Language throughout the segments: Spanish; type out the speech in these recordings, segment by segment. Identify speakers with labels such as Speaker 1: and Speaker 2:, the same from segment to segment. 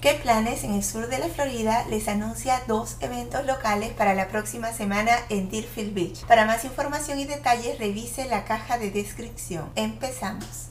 Speaker 1: ¿Qué planes en el sur de la Florida les anuncia dos eventos locales para la próxima semana en Deerfield Beach? Para más información y detalles revise la caja de descripción. Empezamos.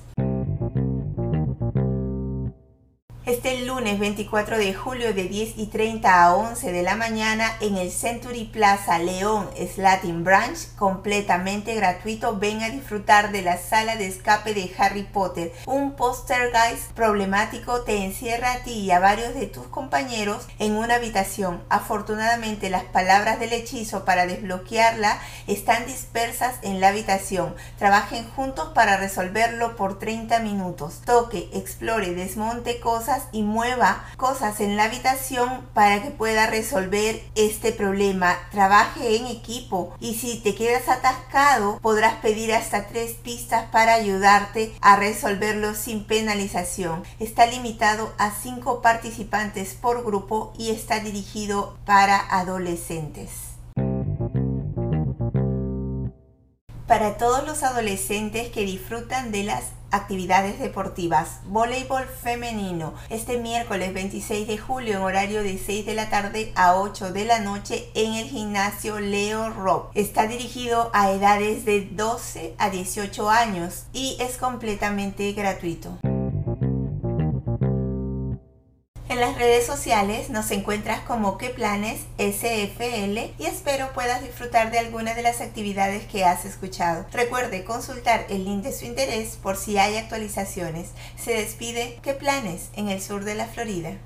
Speaker 1: Este lunes 24 de julio de 10 y 30 a 11 de la mañana en el Century Plaza León Slatin Branch, completamente gratuito. Ven a disfrutar de la sala de escape de Harry Potter. Un guys problemático te encierra a ti y a varios de tus compañeros en una habitación. Afortunadamente las palabras del hechizo para desbloquearla están dispersas en la habitación. Trabajen juntos para resolverlo por 30 minutos. Toque, explore, desmonte cosas y mueva cosas en la habitación para que pueda resolver este problema. Trabaje en equipo y si te quedas atascado podrás pedir hasta tres pistas para ayudarte a resolverlo sin penalización. Está limitado a cinco participantes por grupo y está dirigido para adolescentes. Para todos los adolescentes que disfrutan de las actividades deportivas. Voleibol femenino. Este miércoles 26 de julio en horario de 6 de la tarde a 8 de la noche en el gimnasio Leo Rock. Está dirigido a edades de 12 a 18 años y es completamente gratuito. En las redes sociales nos encuentras como que planes SFL y espero puedas disfrutar de alguna de las actividades que has escuchado. Recuerde consultar el link de su interés por si hay actualizaciones. Se despide que planes en el sur de la Florida.